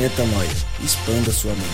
Metanoia. Expanda sua mente.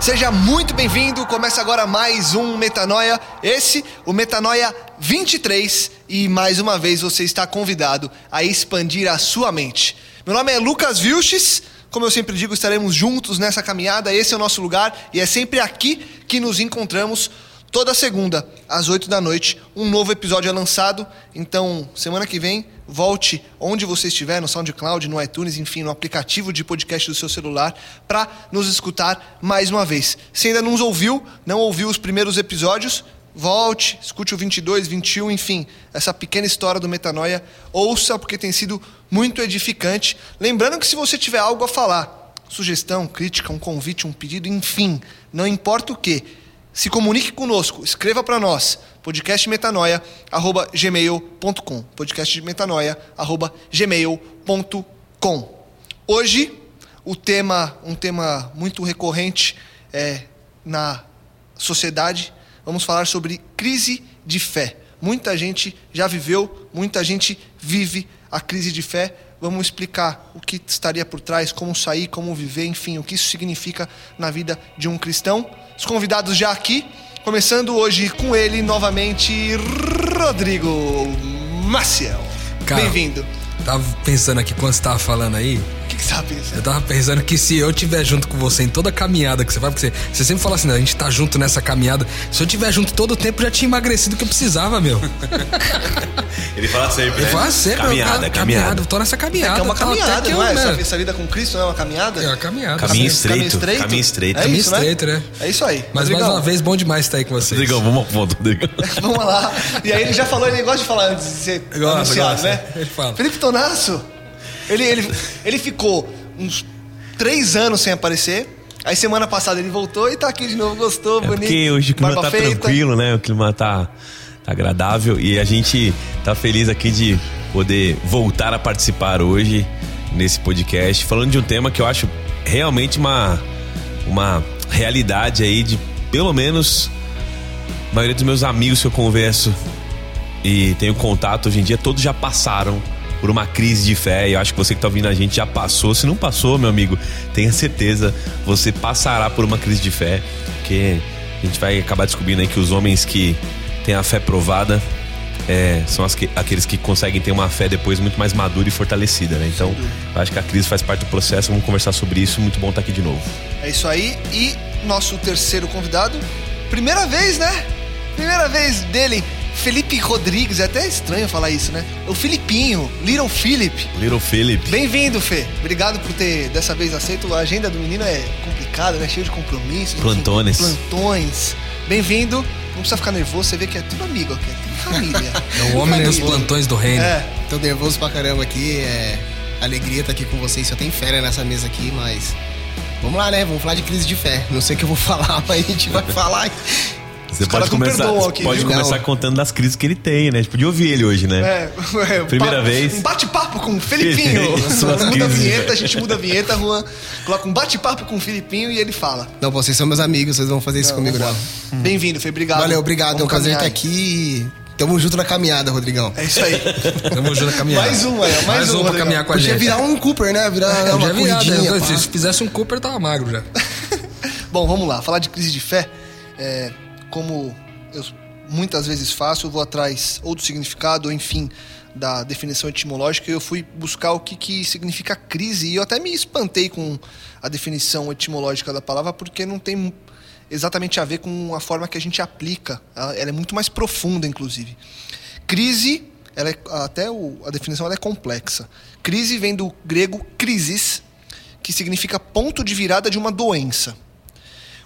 Seja muito bem-vindo. Começa agora mais um Metanoia. Esse, o Metanoia 23. E mais uma vez você está convidado a expandir a sua mente. Meu nome é Lucas Vilches. Como eu sempre digo, estaremos juntos nessa caminhada. Esse é o nosso lugar e é sempre aqui que nos encontramos. Toda segunda, às 8 da noite, um novo episódio é lançado. Então, semana que vem, volte onde você estiver, no SoundCloud, no iTunes, enfim, no aplicativo de podcast do seu celular, para nos escutar mais uma vez. Se ainda não nos ouviu, não ouviu os primeiros episódios, volte, escute o 22, 21, enfim, essa pequena história do Metanoia, ouça porque tem sido muito edificante. Lembrando que se você tiver algo a falar, sugestão, crítica, um convite, um pedido, enfim, não importa o que, se comunique conosco, escreva para nós, podcastmetanoia@gmail.com, podcastmetanoia@gmail.com. Hoje o tema, um tema muito recorrente é na sociedade, vamos falar sobre crise de fé. Muita gente já viveu, muita gente vive a crise de fé. Vamos explicar o que estaria por trás, como sair, como viver, enfim, o que isso significa na vida de um cristão. Os convidados já aqui, começando hoje com ele novamente, Rodrigo Maciel. Bem-vindo. Tava pensando aqui quando você tava falando aí. Que, que você pensando? Eu tava pensando que se eu estiver junto com você em toda a caminhada que você vai, porque você, você sempre fala assim, né, a gente tá junto nessa caminhada. Se eu tiver junto todo o tempo, eu já tinha emagrecido o que eu precisava, meu. Ele fala sempre, Eu né? falo sempre, Caminhada, eu, caminhada. Eu tô nessa caminhada. É uma tá, até caminhada, que não eu, é? né, Essa, essa vida com Cristo não é uma caminhada? É uma caminhada. Caminho sim. estreito. Caminho estreito. É Caminho isso, né? estreito, né? É isso aí. Mas Rodrigão, mais uma vez, bom demais estar aí com vocês. Rodrigão, vamos ao ponto, Rodrigão. Vamos lá. E aí ele já falou, ele gosta de falar antes de ser Gosta, anunciado, gosta. né? Ele fala. Felipe Tonasso, ele, ele, ele ficou uns três anos sem aparecer. Aí semana passada ele voltou e tá aqui de novo, gostou, É bonito. porque hoje o clima tá feita. tranquilo, né? O clima tá, tá agradável e a gente tá feliz aqui de poder voltar a participar hoje nesse podcast, falando de um tema que eu acho realmente uma, uma realidade aí de pelo menos a maioria dos meus amigos que eu converso e tenho contato hoje em dia, todos já passaram por uma crise de fé. E eu acho que você que tá ouvindo a gente já passou. Se não passou, meu amigo, tenha certeza, você passará por uma crise de fé. Porque a gente vai acabar descobrindo aí que os homens que têm a fé provada é, são que- aqueles que conseguem ter uma fé depois muito mais madura e fortalecida, né? Então, eu acho que a crise faz parte do processo. Vamos conversar sobre isso. Muito bom estar aqui de novo. É isso aí. E nosso terceiro convidado, primeira vez, né? Primeira vez dele, Felipe Rodrigues. É até estranho falar isso, né? O Filipinho, Little Philip. Little Philip. Bem-vindo, Fê. Obrigado por ter dessa vez aceito. A agenda do menino é complicada, né? Cheio de compromissos. enfim, Plantones. plantões. Bem-vindo. Não precisa ficar nervoso, você vê que é tudo amigo aqui, é tudo família. É o homem dos plantões do reino. É, Tô nervoso pra caramba aqui, é alegria estar aqui com vocês. Só tem férias nessa mesa aqui, mas vamos lá, né? Vamos falar de crise de fé. Não sei o que eu vou falar, mas a gente vai falar. Você pode não começar, aqui, pode viu? começar Não. contando das crises que ele tem, né? A gente podia ouvir ele hoje, né? é, é, Primeira pa- vez. Um bate-papo com o Felipinho. Muda a crises. vinheta, a gente muda a vinheta, Juan. Coloca um bate-papo com o Felipinho e ele fala. Não, vocês são meus amigos, vocês não vão fazer isso comigo, não. Bem-vindo, Fê. Obrigado. Valeu, obrigado. É um prazer estar aqui e tamo junto na caminhada, Rodrigão. É isso aí. Tamo junto a caminhar. Mais um, aí, ó, mais um, um pra caminhar com a Podia gente. virar um Cooper, né? Virar uma Podia virar, corridinha. né? Se fizesse um Cooper, tava magro já. Bom, vamos lá. Falar de crise de fé. é, como eu muitas vezes faço, eu vou atrás ou do significado, ou enfim, da definição etimológica, eu fui buscar o que, que significa crise, e eu até me espantei com a definição etimológica da palavra, porque não tem exatamente a ver com a forma que a gente aplica. Ela é muito mais profunda, inclusive. Crise, ela é, até o- a definição é complexa. Crise vem do grego crisis, que significa ponto de virada de uma doença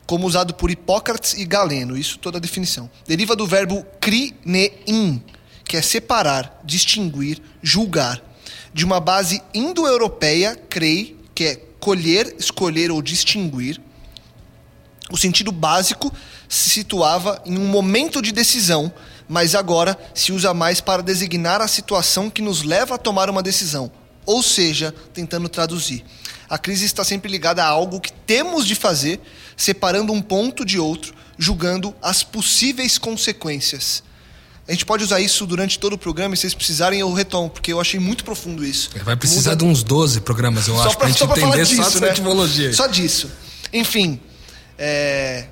como usado por Hipócrates e Galeno, isso toda a definição. Deriva do verbo krinein, que é separar, distinguir, julgar, de uma base indo-europeia, crei, que é colher, escolher ou distinguir. O sentido básico se situava em um momento de decisão, mas agora se usa mais para designar a situação que nos leva a tomar uma decisão, ou seja, tentando traduzir. A crise está sempre ligada a algo que temos de fazer, separando um ponto de outro, julgando as possíveis consequências. A gente pode usar isso durante todo o programa e se vocês precisarem eu retomo, porque eu achei muito profundo isso. Vai precisar Muda- de uns 12 programas, eu acho, pra, gente só pra falar entender só disso, essa né? etimologia. Só disso. Enfim, é,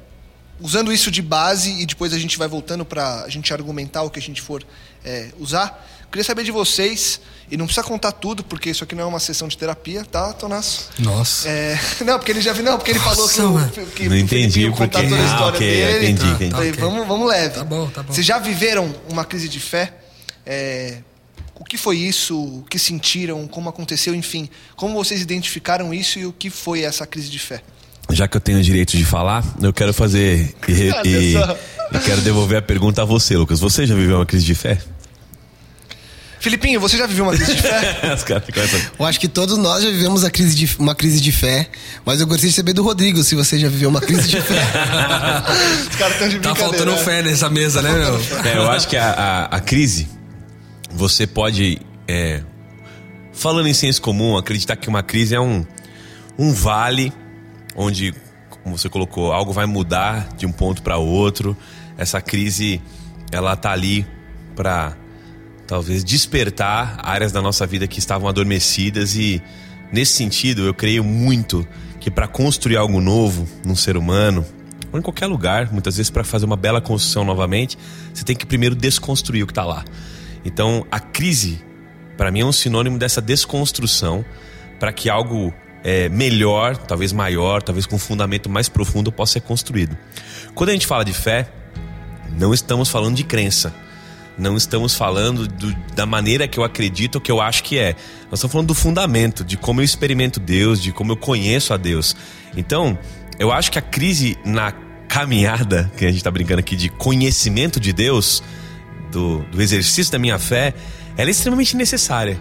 usando isso de base e depois a gente vai voltando pra a gente argumentar o que a gente for é, usar. Queria saber de vocês, e não precisa contar tudo, porque isso aqui não é uma sessão de terapia, tá, Tonasso? Nossa. É, não, porque ele já viu, não, porque ele falou que, Nossa, o, que Não o entendi porque- contar toda a Ah, história ok, dele. entendi, Tá, entendi. tá. Falei, ok. vamos, vamos leve. Tá bom, tá bom. Vocês já viveram uma crise de fé? É, o que foi isso? O que sentiram? Como aconteceu? Enfim, como vocês identificaram isso e o que foi essa crise de fé? Já que eu tenho o direito de falar, eu quero fazer e, e- e quero devolver a pergunta a você, Lucas. Você já viveu uma crise de fé? Filipinho, você já viveu uma crise de fé? Os caras ficam essa- Eu acho que todos nós já vivemos a crise de, uma crise de fé, mas eu gostaria de saber do Rodrigo se você já viveu uma crise de fé. Os caras estão de Tá faltando né? fé nessa mesa, né, meu? É, eu acho que a, a- a crise, você pode, é, falando em senso comum, acreditar que uma crise é um, um vale onde, como você colocou, algo vai mudar de um ponto para outro. Essa crise, ela tá ali para talvez despertar áreas da nossa vida que estavam adormecidas e nesse sentido eu creio muito que para construir algo novo num ser humano ou em qualquer lugar, muitas vezes para fazer uma bela construção novamente, você tem que primeiro desconstruir o que está lá. Então, a crise para mim é um sinônimo dessa desconstrução para que algo é, melhor, talvez maior, talvez com um fundamento mais profundo possa ser construído. Quando a gente fala de fé, não estamos falando de crença. Não estamos falando do- da maneira que eu acredito que eu acho que é. Nós estamos falando do fundamento, de como eu experimento Deus, de como eu conheço a Deus. Então, eu acho que a crise na caminhada, que a gente está brincando aqui, de conhecimento de Deus, do, do exercício da minha fé, ela é extremamente necessária.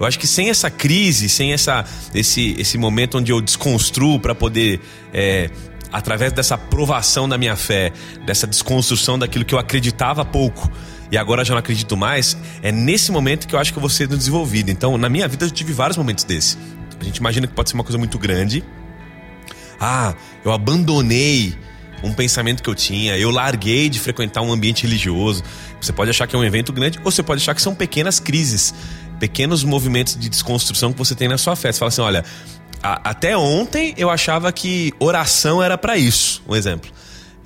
Eu acho que sem essa crise, sem essa, esse, esse momento onde eu desconstruo para poder, é, através dessa provação da minha fé, dessa desconstrução daquilo que eu acreditava pouco e agora já não acredito mais, é nesse momento que eu acho que eu vou ser desenvolvido. Então, na minha vida, eu tive vários momentos desse. A gente imagina que pode ser uma coisa muito grande. Ah, eu abandonei um pensamento que eu tinha, eu larguei de frequentar um ambiente religioso. Você pode achar que é um evento grande, ou você pode achar que são pequenas crises, pequenos movimentos de desconstrução que você tem na sua fé. Você fala assim: olha, a- até ontem eu achava que oração era para isso, um exemplo.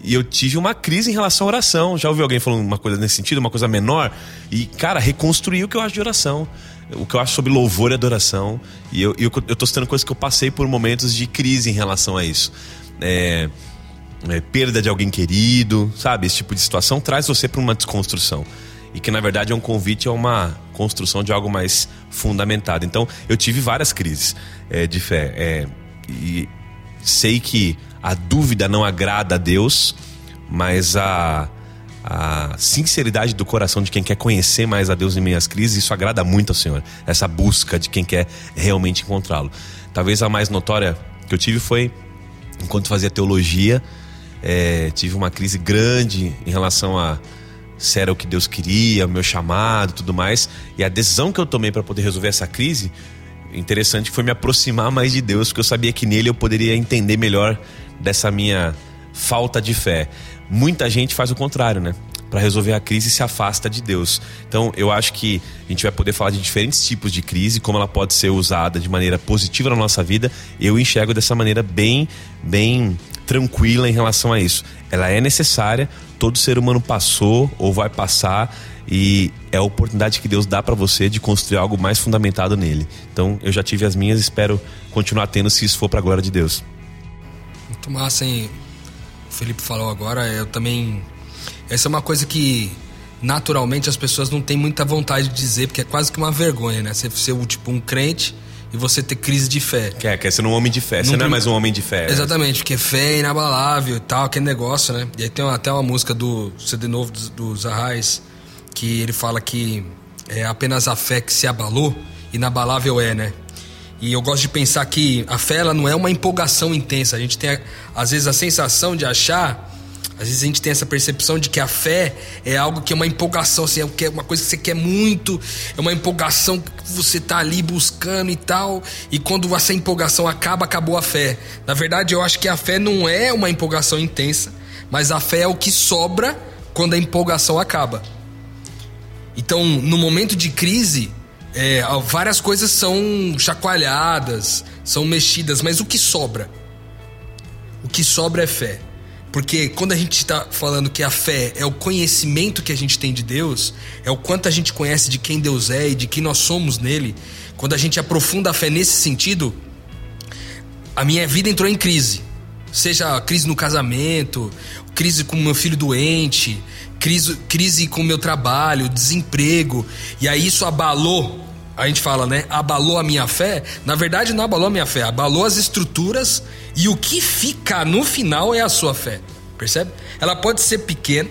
E eu tive uma crise em relação à oração. Já ouviu alguém falando uma coisa nesse sentido, uma coisa menor? E, cara, reconstruir o que eu acho de oração. O que eu acho sobre louvor e adoração. E eu, eu, eu tô citando coisas que eu passei por momentos de crise em relação a isso. É, é, perda de alguém querido, sabe? Esse tipo de situação traz você para uma desconstrução. E que na verdade é um convite a uma construção de algo mais fundamentado. Então, eu tive várias crises é, de fé. é, e sei que a dúvida não agrada a Deus, mas a, a sinceridade do coração de quem quer conhecer mais a Deus em meio às crises, isso agrada muito ao Senhor. Essa busca de quem quer realmente encontrá-lo. Talvez a mais notória que eu tive foi enquanto fazia teologia, é, tive uma crise grande em relação a se era o que Deus queria, o meu chamado, tudo mais. E a decisão que eu tomei para poder resolver essa crise, interessante foi me aproximar mais de Deus, porque eu sabia que nele eu poderia entender melhor dessa minha falta de fé. Muita gente faz o contrário, né? Para resolver a crise se afasta de Deus. Então, eu acho que a gente vai poder falar de diferentes tipos de crise, como ela pode ser usada de maneira positiva na nossa vida. Eu enxergo dessa maneira bem, bem tranquila em relação a isso. Ela é necessária, todo ser humano passou ou vai passar e é a oportunidade que Deus dá para você de construir algo mais fundamentado nele. Então, eu já tive as minhas, espero continuar tendo se isso for para a glória de Deus. Muito massa, hein? O Felipe falou agora, eu também. Essa é uma coisa que naturalmente as pessoas não têm muita vontade de dizer, porque é quase que uma vergonha, né? Você ser tipo um crente e você ter crise de fé. Quer, quer ser um homem de fé. Você não, não é mais um homem de fé. Né? Exatamente, porque fé é inabalável e tal, aquele negócio, né? E aí tem até uma música do CD novo dos do Arrais que ele fala que é apenas a fé que se abalou, inabalável é, né? E eu gosto de pensar que a fé ela não é uma empolgação intensa. A gente tem, às vezes, a sensação de achar, às vezes a gente tem essa percepção de que a fé é algo que é uma empolgação, assim, é uma coisa que você quer muito, é uma empolgação que você tá ali buscando e tal. E quando essa empolgação acaba, acabou a fé. Na verdade, eu acho que a fé não é uma empolgação intensa, mas a fé é o que sobra quando a empolgação acaba. Então, no momento de crise, é, várias coisas são chacoalhadas, são mexidas, mas o que sobra? O que sobra é fé. Porque quando a gente está falando que a fé é o conhecimento que a gente tem de Deus, é o quanto a gente conhece de quem Deus é e de quem nós somos nele, quando a gente aprofunda a fé nesse sentido, a minha vida entrou em crise. Seja crise no casamento, crise com meu filho doente, crise, crise com meu trabalho, desemprego, e aí isso abalou, a gente fala, né? Abalou a minha fé. Na verdade, não abalou a minha fé, abalou as estruturas e o que fica no final é a sua fé. Percebe? Ela pode ser pequena,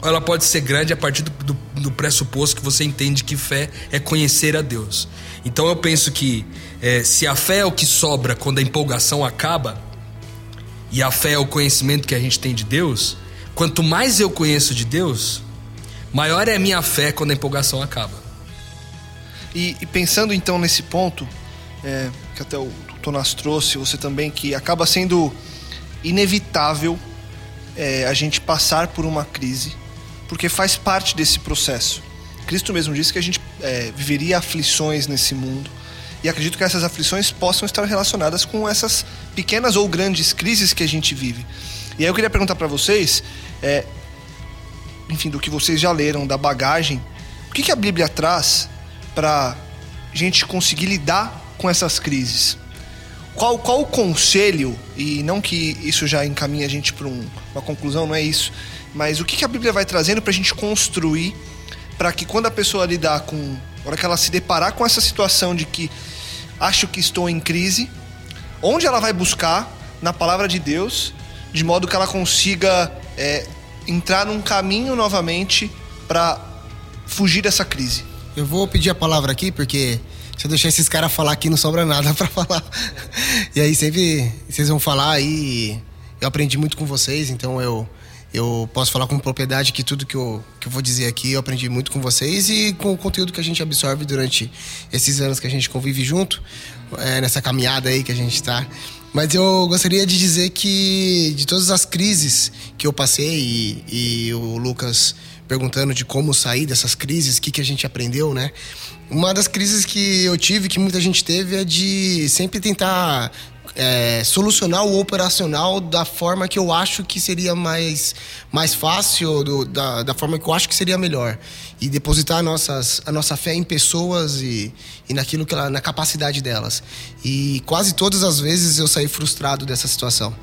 ou ela pode ser grande a partir do, do, do pressuposto que você entende que fé é conhecer a Deus. Então eu penso que é, se a fé é o que sobra quando a empolgação acaba, e a fé é o conhecimento que a gente tem de Deus, Quanto mais eu conheço de Deus, maior é a minha fé quando a empolgação acaba. E, e pensando então nesse ponto, é, que até o Tonas trouxe, você também, que acaba sendo inevitável é, a gente passar por uma crise, porque faz parte desse processo. Cristo mesmo disse que a gente é, viveria aflições nesse mundo, e acredito que essas aflições possam estar relacionadas com essas pequenas ou grandes crises que a gente vive. E aí eu queria perguntar para vocês, é, enfim, do que vocês já leram, da bagagem, o que, que a Bíblia traz para a gente conseguir lidar com essas crises? Qual, qual o conselho, e não que isso já encaminhe a gente para um, uma conclusão, não é isso, mas o que, que a Bíblia vai trazendo para a gente construir para que quando a pessoa lidar com, hora que ela se deparar com essa situação de que acho que estou em crise, onde ela vai buscar na palavra de Deus de modo que ela consiga é, entrar num caminho novamente para fugir dessa crise. Eu vou pedir a palavra aqui porque se eu deixar esses caras falar aqui não sobra nada para falar. E aí sempre vocês vão falar aí. Eu aprendi muito com vocês, então eu eu posso falar com propriedade que tudo que eu, que eu vou dizer aqui eu aprendi muito com vocês e com o conteúdo que a gente absorve durante esses anos que a gente convive junto, é, nessa caminhada aí que a gente está. Mas eu gostaria de dizer que de todas as crises que eu passei e, e o Lucas perguntando de como sair dessas crises, o que, que a gente aprendeu, né? Uma das crises que eu tive, que muita gente teve, é de sempre tentar é, solucionar o operacional da forma que eu acho que seria mais, mais fácil, do, da, da forma que eu acho que seria melhor. E depositar nossas, a nossa fé em pessoas e, e naquilo que ela, na capacidade delas. E quase todas as vezes eu saí frustrado dessa situação.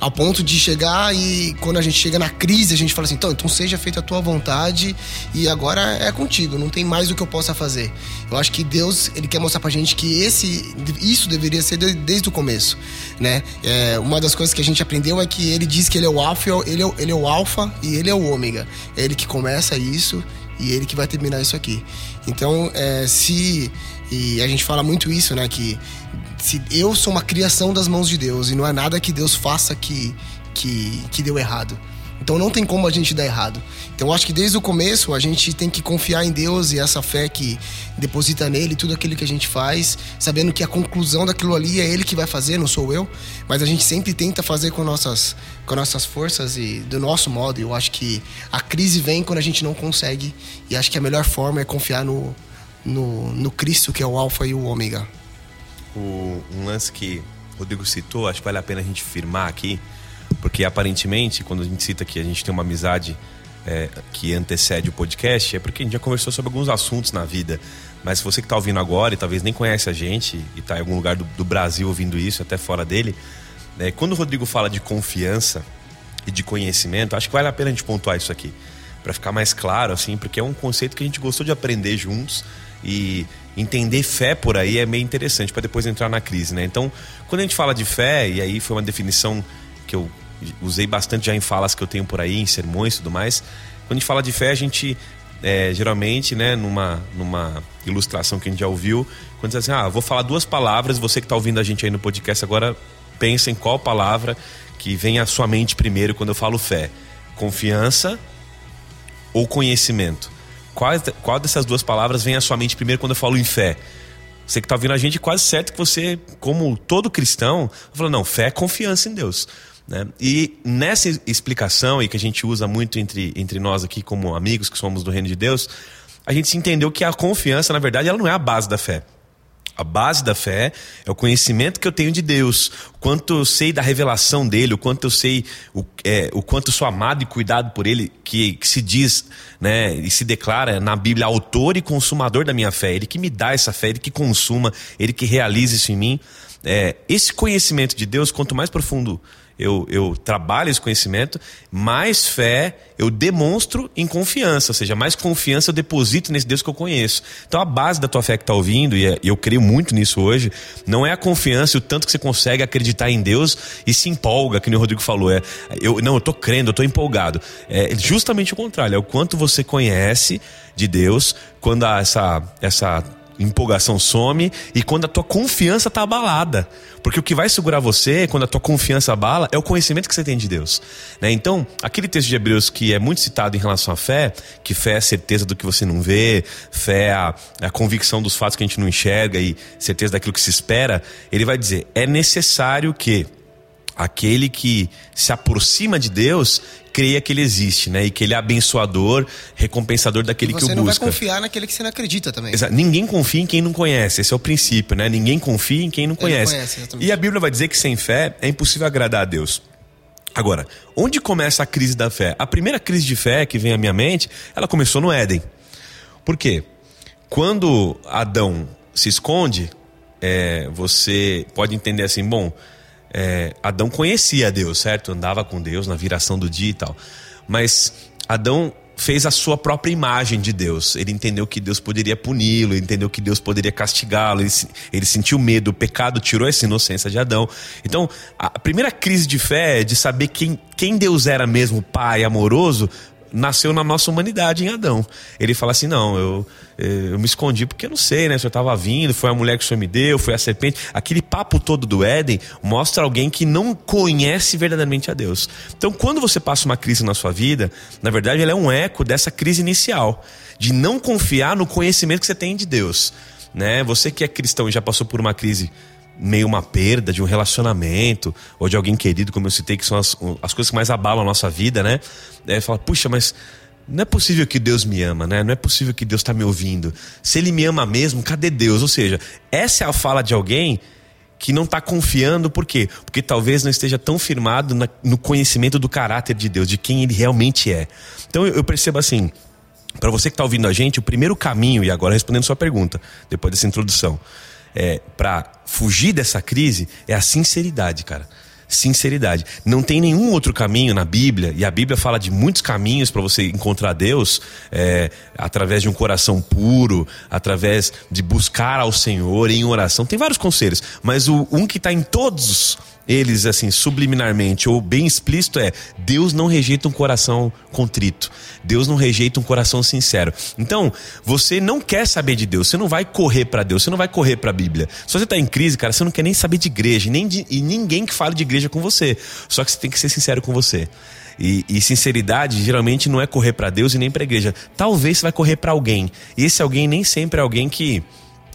Ao ponto de chegar e quando a gente chega na crise, a gente fala assim: então, então seja feita a tua vontade e agora é contigo, não tem mais o que eu possa fazer. Eu acho que Deus, ele quer mostrar pra gente que esse, isso deveria ser desde o começo, né? É, uma das coisas que a gente aprendeu é que ele diz que ele é o alfa, ele é, ele é o alfa e ele é o ômega. É ele que começa isso e ele que vai terminar isso aqui. Então, é, se e a gente fala muito isso, né? Que se eu sou uma criação das mãos de Deus e não é nada que Deus faça que, que, que deu errado. Então não tem como a gente dar errado. Então eu acho que desde o começo a gente tem que confiar em Deus e essa fé que deposita nele tudo aquilo que a gente faz, sabendo que a conclusão daquilo ali é ele que vai fazer, não sou eu. Mas a gente sempre tenta fazer com nossas, com nossas forças e do nosso modo. Eu acho que a crise vem quando a gente não consegue e acho que a melhor forma é confiar no, no, no Cristo que é o Alfa e o Ômega. O, um lance que Rodrigo citou, acho que vale a pena a gente firmar aqui Porque aparentemente, quando a gente cita que a gente tem uma amizade é, que antecede o podcast, é porque a gente já conversou sobre alguns assuntos na vida. Mas se você que está ouvindo agora e talvez nem conhece a gente e está em algum lugar do, do, Brasil ouvindo isso, até fora dele, é, quando o Rodrigo fala de confiança e de conhecimento, acho que vale a pena a gente pontuar isso aqui para ficar mais claro, assim, porque é um conceito que a gente gostou de aprender juntos e entender fé por aí é meio interessante para depois entrar na crise, né? Então, quando a gente fala de fé, e aí foi uma definição que eu usei bastante já em falas que eu tenho por aí, em sermões e tudo mais, quando a gente fala de fé, a gente é, geralmente, né, numa, numa ilustração que a gente já ouviu, quando diz assim, ah, vou falar duas palavras, você que está ouvindo a gente aí no podcast agora, pensa em qual palavra que vem à sua mente primeiro quando eu falo fé. Confiança ou conhecimento? Qual, qual dessas duas palavras vem à sua mente primeiro quando eu falo em fé? Você que está ouvindo a gente, quase certo que você, como todo cristão, fala, não, fé é confiança em Deus. Né? E nessa explicação, e que a gente usa muito entre, entre nós aqui como amigos que somos do reino de Deus, a gente se entendeu que a confiança, na verdade, ela não é a base da fé. A base da fé é o conhecimento que eu tenho de Deus, o quanto eu sei da revelação dele, o quanto eu sei, o, é, o quanto sou amado e cuidado por ele, que, que, se diz né, e se declara na Bíblia autor e consumador da minha fé. Ele que me dá essa fé, ele que consuma, ele que realiza isso em mim. É, esse conhecimento de Deus, quanto mais profundo eu, eu trabalho esse conhecimento, mais fé eu demonstro em confiança, ou seja, mais confiança eu deposito nesse Deus que eu conheço. Então a base da tua fé que está ouvindo, e é, eu creio muito nisso hoje, não é a confiança e o tanto que você consegue acreditar em Deus e se empolga, que o Rodrigo falou. É, eu, não, eu estou crendo, eu estou empolgado. É justamente o contrário, é o quanto você conhece de Deus, quando há essa, essa empolgação some e quando a tua confiança está abalada. Porque o que vai segurar você, quando a tua confiança abala, é o conhecimento que você tem de Deus. Né? Então, aquele texto de Hebreus que é muito citado em relação à fé, que fé é a certeza do que você não vê, fé é a, a convicção dos fatos que a gente não enxerga e certeza daquilo que se espera, ele vai dizer: é necessário que aquele que se aproxima de Deus creia que ele existe, né? E que ele é abençoador, recompensador daquele que o busca. Você não vai confiar naquele que você não acredita também. Exato. Ninguém confia em quem não conhece. Esse é o princípio, né? Ninguém confia em quem não conhece. Não conhece e a Bíblia vai dizer que sem fé é impossível agradar a Deus. Agora, onde começa a crise da fé? A primeira crise de fé que vem à minha mente, ela começou no Éden. Por quê? Quando Adão se esconde, é, você pode entender assim, bom, é, Adão conhecia Deus, certo? Andava com Deus na viração do dia e tal. Mas Adão fez a sua própria imagem de Deus. Ele entendeu que Deus poderia puni-lo, entendeu que Deus poderia castigá-lo. Ele, ele, sentiu medo, o pecado tirou essa inocência de Adão. Então, a primeira crise de fé é de saber quem, quem Deus era mesmo, Pai amoroso, nasceu na nossa humanidade em Adão. Ele fala assim: não, eu, eh, eu me escondi porque eu não sei, né? O senhor estava vindo, foi a mulher que o senhor me deu, foi a serpente. Aquele papo todo do Éden mostra alguém que não conhece verdadeiramente a Deus. Então, quando você passa uma crise na sua vida, na verdade, ela é um eco dessa crise inicial, de não confiar no conhecimento que você tem de Deus. Né? Você que é cristão e já passou por uma crise meio uma perda de um relacionamento ou de alguém querido, como eu citei, que são as, as coisas que mais abalam a nossa vida, né? É, fala, puxa, mas não é possível que Deus me ama, né? Não é possível que Deus está me ouvindo. Se Ele me ama mesmo, cadê Deus? Ou seja, essa é a fala de alguém que não está confiando, por quê? Porque talvez não esteja tão firmado na, no conhecimento do caráter de Deus, de quem Ele realmente é. Então eu, eu percebo assim, para você que está ouvindo a gente, o primeiro caminho, e agora respondendo sua pergunta, depois dessa introdução, é, para fugir dessa crise é a sinceridade, cara. Sinceridade. Não tem nenhum outro caminho na Bíblia, e a Bíblia fala de muitos caminhos para você encontrar Deus, é, através de um coração puro, através de buscar ao Senhor em oração. Tem vários conselhos, mas o, um que está em todos eles, assim, subliminarmente ou bem explícito é: Deus não rejeita um coração contrito. Deus não rejeita um coração sincero. Então, você não quer saber de Deus, você não vai correr para Deus, você não vai correr para a Bíblia. Se você está em crise, cara, você não quer nem saber de igreja, nem de, e ninguém que fale de igreja com você. Só que você tem que ser sincero com você. E, e, sinceridade geralmente não é correr para Deus e nem para igreja. Talvez você vai correr para alguém. E esse alguém nem sempre é alguém que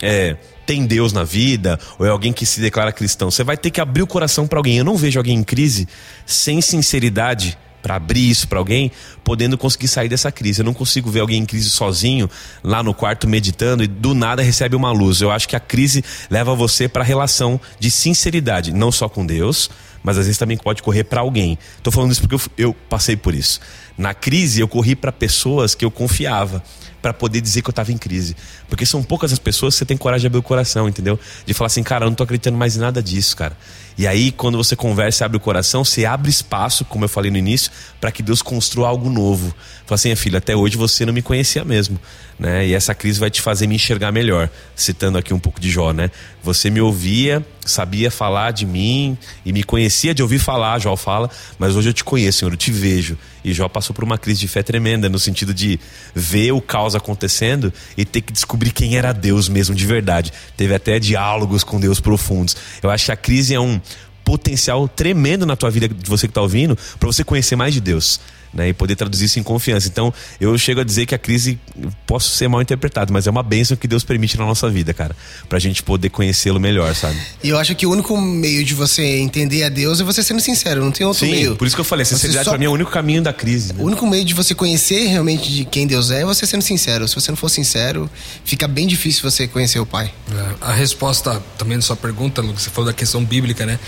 é, tem Deus na vida, ou é alguém que se declara cristão. Você vai ter que abrir o coração para alguém. Eu não vejo alguém em crise sem sinceridade para abrir isso para alguém, podendo conseguir sair dessa crise. Eu não consigo ver alguém em crise sozinho, lá no quarto meditando e do nada recebe uma luz. Eu acho que a crise leva você para a relação de sinceridade, não só com Deus, mas às vezes também pode correr para alguém. Tô falando isso porque eu, eu passei por isso. Na crise, eu corri para pessoas que eu confiava para poder dizer que eu tava em crise. Porque são poucas as pessoas que você tem coragem de abrir o coração, entendeu? De falar assim, cara, eu não tô acreditando mais em nada disso, cara. E aí, quando você conversa e abre o coração, você abre espaço, como eu falei no início, para que Deus construa algo novo. Fala assim, filho, até hoje você não me conhecia mesmo, né? E essa crise vai te fazer me enxergar melhor. Citando aqui um pouco de Jó, né? Você me ouvia, sabia falar de mim e me conhecia de ouvir falar, Jó fala, mas hoje eu te conheço, Senhor, eu te vejo. E Jó passou por uma crise de fé tremenda, no sentido de ver o caos acontecendo e ter que descobrir quem era Deus mesmo de verdade. Teve até diálogos com Deus profundos. Eu acho que a crise é um potencial tremendo na tua vida, de você que está ouvindo, para você conhecer mais de Deus né, e poder traduzir isso em confiança. Então, eu chego a dizer que a crise posso ser mal interpretado, mas é uma bênção que Deus permite na nossa vida, cara, pra gente poder conhecê-lo melhor, sabe? E eu acho que o único meio de você entender a Deus é você sendo sincero, não tem outro Sim, meio. por isso que eu falei, a sinceridade só... pra mim é o único caminho da crise. Né? O único meio de você conhecer realmente de quem Deus é é você sendo sincero. Se você não for sincero, fica bem difícil você conhecer o Pai. É, a resposta também da sua pergunta, Lucas, você falou da questão bíblica, né?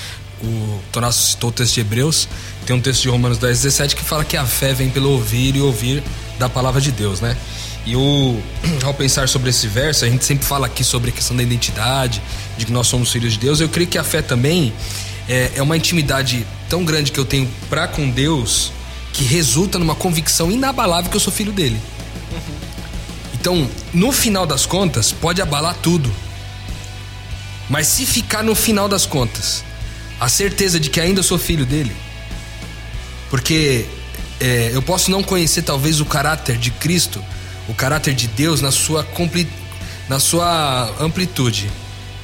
o Tonasso citou o texto de Hebreus, tem um texto de Romanos 10, 17 que fala que a fé vem pelo ouvir e ouvir da palavra de Deus, né? E o, ao pensar sobre esse verso, a gente sempre fala aqui sobre a questão da identidade, de que nós somos filhos de Deus. Eu creio que a fé também é, é uma intimidade tão grande que eu tenho para com Deus que resulta numa convicção inabalável que eu sou filho dele. Então, no final das contas, pode abalar tudo. Mas se ficar no final das contas a certeza de que ainda sou filho dele. Porque é, eu posso não conhecer talvez o caráter de Cristo, o caráter de Deus na sua, na sua amplitude,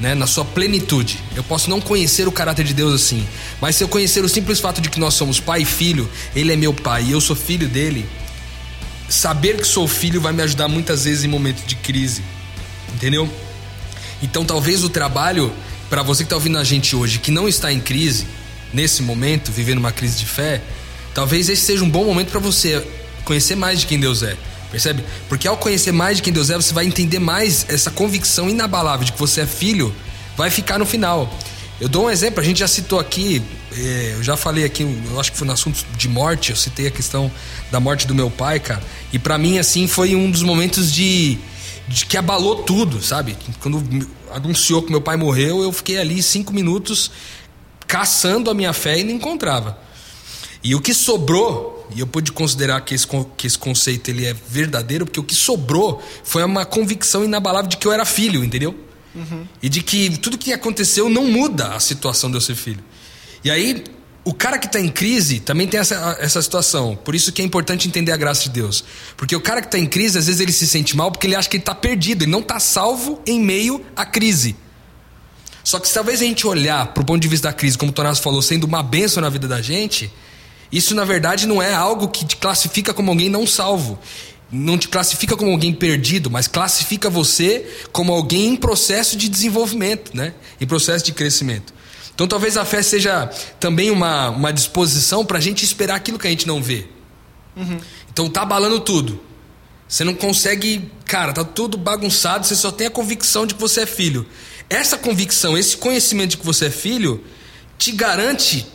né? na sua plenitude. Eu posso não conhecer o caráter de Deus assim, mas se eu conhecer o simples fato de que nós somos pai e filho, ele é meu pai e eu sou filho dele, saber que sou filho vai me ajudar muitas vezes em momentos de crise, entendeu? Então talvez o trabalho para você que está ouvindo a gente hoje, que não está em crise, nesse momento, vivendo uma crise de fé, talvez esse seja um bom momento para você conhecer mais de quem Deus é. Percebe? Porque ao conhecer mais de quem Deus é, você vai entender mais essa convicção inabalável de que você é filho, vai ficar no final. Eu dou um exemplo, a gente já citou aqui, é, eu já falei aqui, eu acho que foi no assunto de morte, eu citei a questão da morte do meu pai, cara. E para mim, assim, foi um dos momentos de, de que abalou tudo, sabe? Quando anunciou que meu pai morreu, eu fiquei ali cinco minutos caçando a minha fé e não encontrava. E o que sobrou, e eu pude considerar que esse, que esse conceito ele é verdadeiro, porque o que sobrou foi uma convicção inabalável de que eu era filho, entendeu? Uhum. E de que tudo que aconteceu não muda a situação de eu ser filho. E aí, o cara que está em crise também tem essa, essa situação. Por isso que é importante entender a graça de Deus. Porque o cara que está em crise, às vezes ele se sente mal porque ele acha que ele está perdido, ele não está salvo em meio à crise. Só que se talvez a gente olhar para o ponto de vista da crise, como o Tonasso falou, sendo uma benção na vida da gente, isso na verdade não é algo que te classifica como alguém não salvo. Não te classifica como alguém perdido, mas classifica você como alguém em processo de desenvolvimento, né? em processo de crescimento. Então talvez a fé seja também uma, uma disposição para a gente esperar aquilo que a gente não vê. Uhum. Então tá abalando tudo. Você não consegue. Cara, tá tudo bagunçado, você só tem a convicção de que você é filho. Essa convicção, esse conhecimento de que você é filho, te garante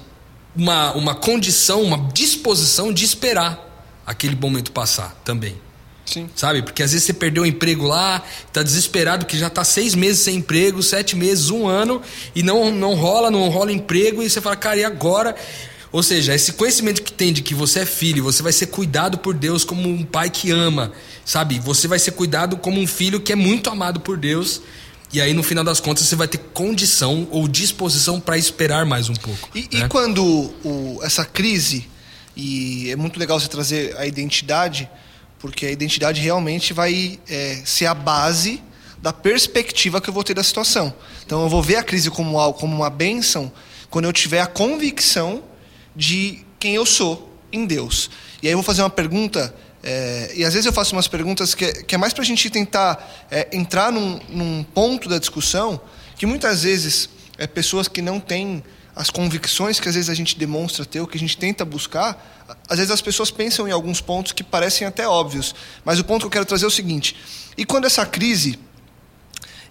uma, uma condição, uma disposição de esperar aquele momento passar também. Sim. Sabe? Porque às vezes você perdeu o emprego lá, tá desesperado que já tá seis meses sem emprego, sete meses, um ano, e não, não rola, não rola emprego, e você fala, cara, e agora? Ou seja, esse conhecimento que tem de que você é filho, você vai ser cuidado por Deus como um pai que ama, sabe? Você vai ser cuidado como um filho que é muito amado por Deus. E aí, no final das contas, você vai ter condição ou disposição para esperar mais um pouco. E, né? e quando o, essa crise, e é muito legal você trazer a identidade, porque a identidade realmente vai é, ser a base da perspectiva que eu vou ter da situação. Então eu vou ver a crise como algo, como uma bênção, quando eu tiver a convicção de quem eu sou em Deus. E aí eu vou fazer uma pergunta, é, e às vezes eu faço umas perguntas que, é, que é mais para a gente tentar é, entrar num, num, ponto da discussão que muitas vezes é, pessoas que não têm as convicções que às vezes a gente demonstra ter, o que a gente tenta buscar, às vezes as pessoas pensam em alguns pontos que parecem até óbvios. Mas o ponto que eu quero trazer é o seguinte: e quando essa crise,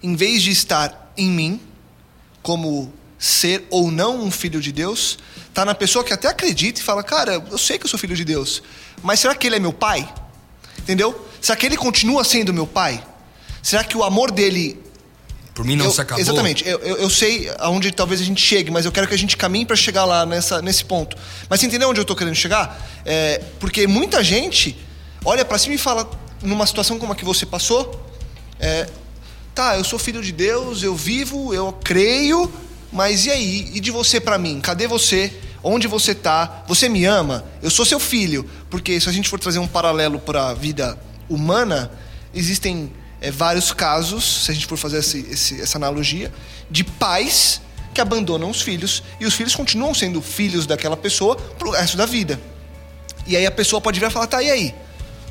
em vez de estar em mim, como ser ou não um filho de Deus tá na pessoa que até acredita e fala: Cara, eu sei que eu sou filho de Deus, mas será que ele é meu pai? Entendeu? Será que ele continua sendo meu pai? Será que o amor dele. Por mim não eu, se acabou. Exatamente. Eu, eu, eu sei aonde talvez a gente chegue, mas eu quero que a gente caminhe para chegar lá nessa, nesse ponto. Mas você entendeu onde eu tô querendo chegar? É, porque muita gente olha para cima e fala, numa situação como a que você passou, é, tá, eu sou filho de Deus, eu vivo, eu creio, mas e aí? E de você para mim? Cadê você? Onde você tá? Você me ama? Eu sou seu filho. Porque se a gente for trazer um paralelo para a vida humana, existem é, vários casos, se a gente for fazer esse, esse, essa analogia, de pais que abandonam os filhos e os filhos continuam sendo filhos daquela pessoa pro resto da vida. E aí a pessoa pode vir e falar: tá, e aí?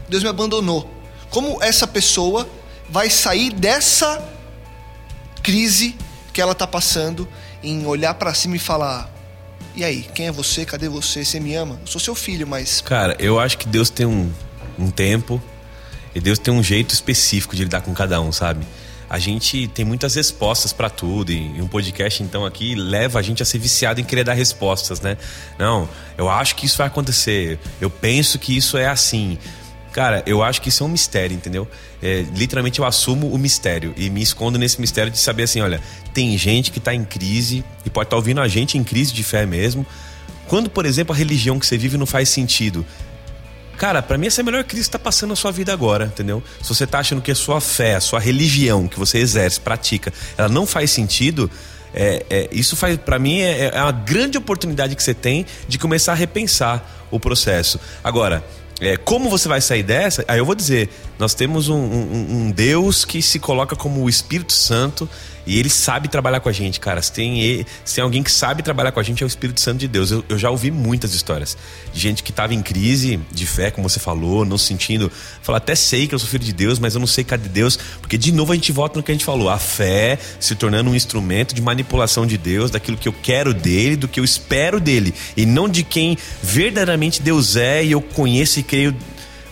Deus me abandonou. Como essa pessoa vai sair dessa crise que ela está passando em olhar para cima e falar: e aí, quem é você? Cadê você? Você me ama? Eu sou seu filho, mas. Cara, eu acho que Deus tem um, um tempo e Deus tem um jeito específico de lidar com cada um, sabe? A gente tem muitas respostas para tudo e um podcast então aqui leva a gente a ser viciado em querer dar respostas, né? Não, eu acho que isso vai acontecer. Eu penso que isso é assim. Cara, eu acho que isso é um mistério, entendeu? É, literalmente eu assumo o mistério e me escondo nesse mistério de saber assim, olha, tem gente que está em crise e pode estar tá ouvindo a gente em crise de fé mesmo. Quando, por exemplo, a religião que você vive não faz sentido, Cara, para mim essa é a melhor crise que está passando na sua vida agora, entendeu? Se você tá achando que a sua fé, a sua religião que você exerce, pratica, ela não faz sentido, é, é, isso faz para mim é, é uma grande oportunidade que você tem de começar a repensar o processo. Agora, é, como você vai sair dessa? Aí eu vou dizer: nós temos um, um, um, Deus que se coloca como o Espírito Santo e ele sabe trabalhar com a gente, cara. Se tem, se tem alguém que sabe trabalhar com a gente, é o Espírito Santo de Deus. Eu, eu já ouvi muitas histórias de gente que estava em crise de fé, como você falou, não sentindo. Fala, até sei que eu sou filho de Deus, mas eu não sei cadê Deus. Porque, de novo, a gente volta no que a gente falou: a fé se tornando um instrumento de manipulação de Deus, daquilo que eu quero dele, do que eu espero dele, e não de quem verdadeiramente Deus é e eu conheço e creio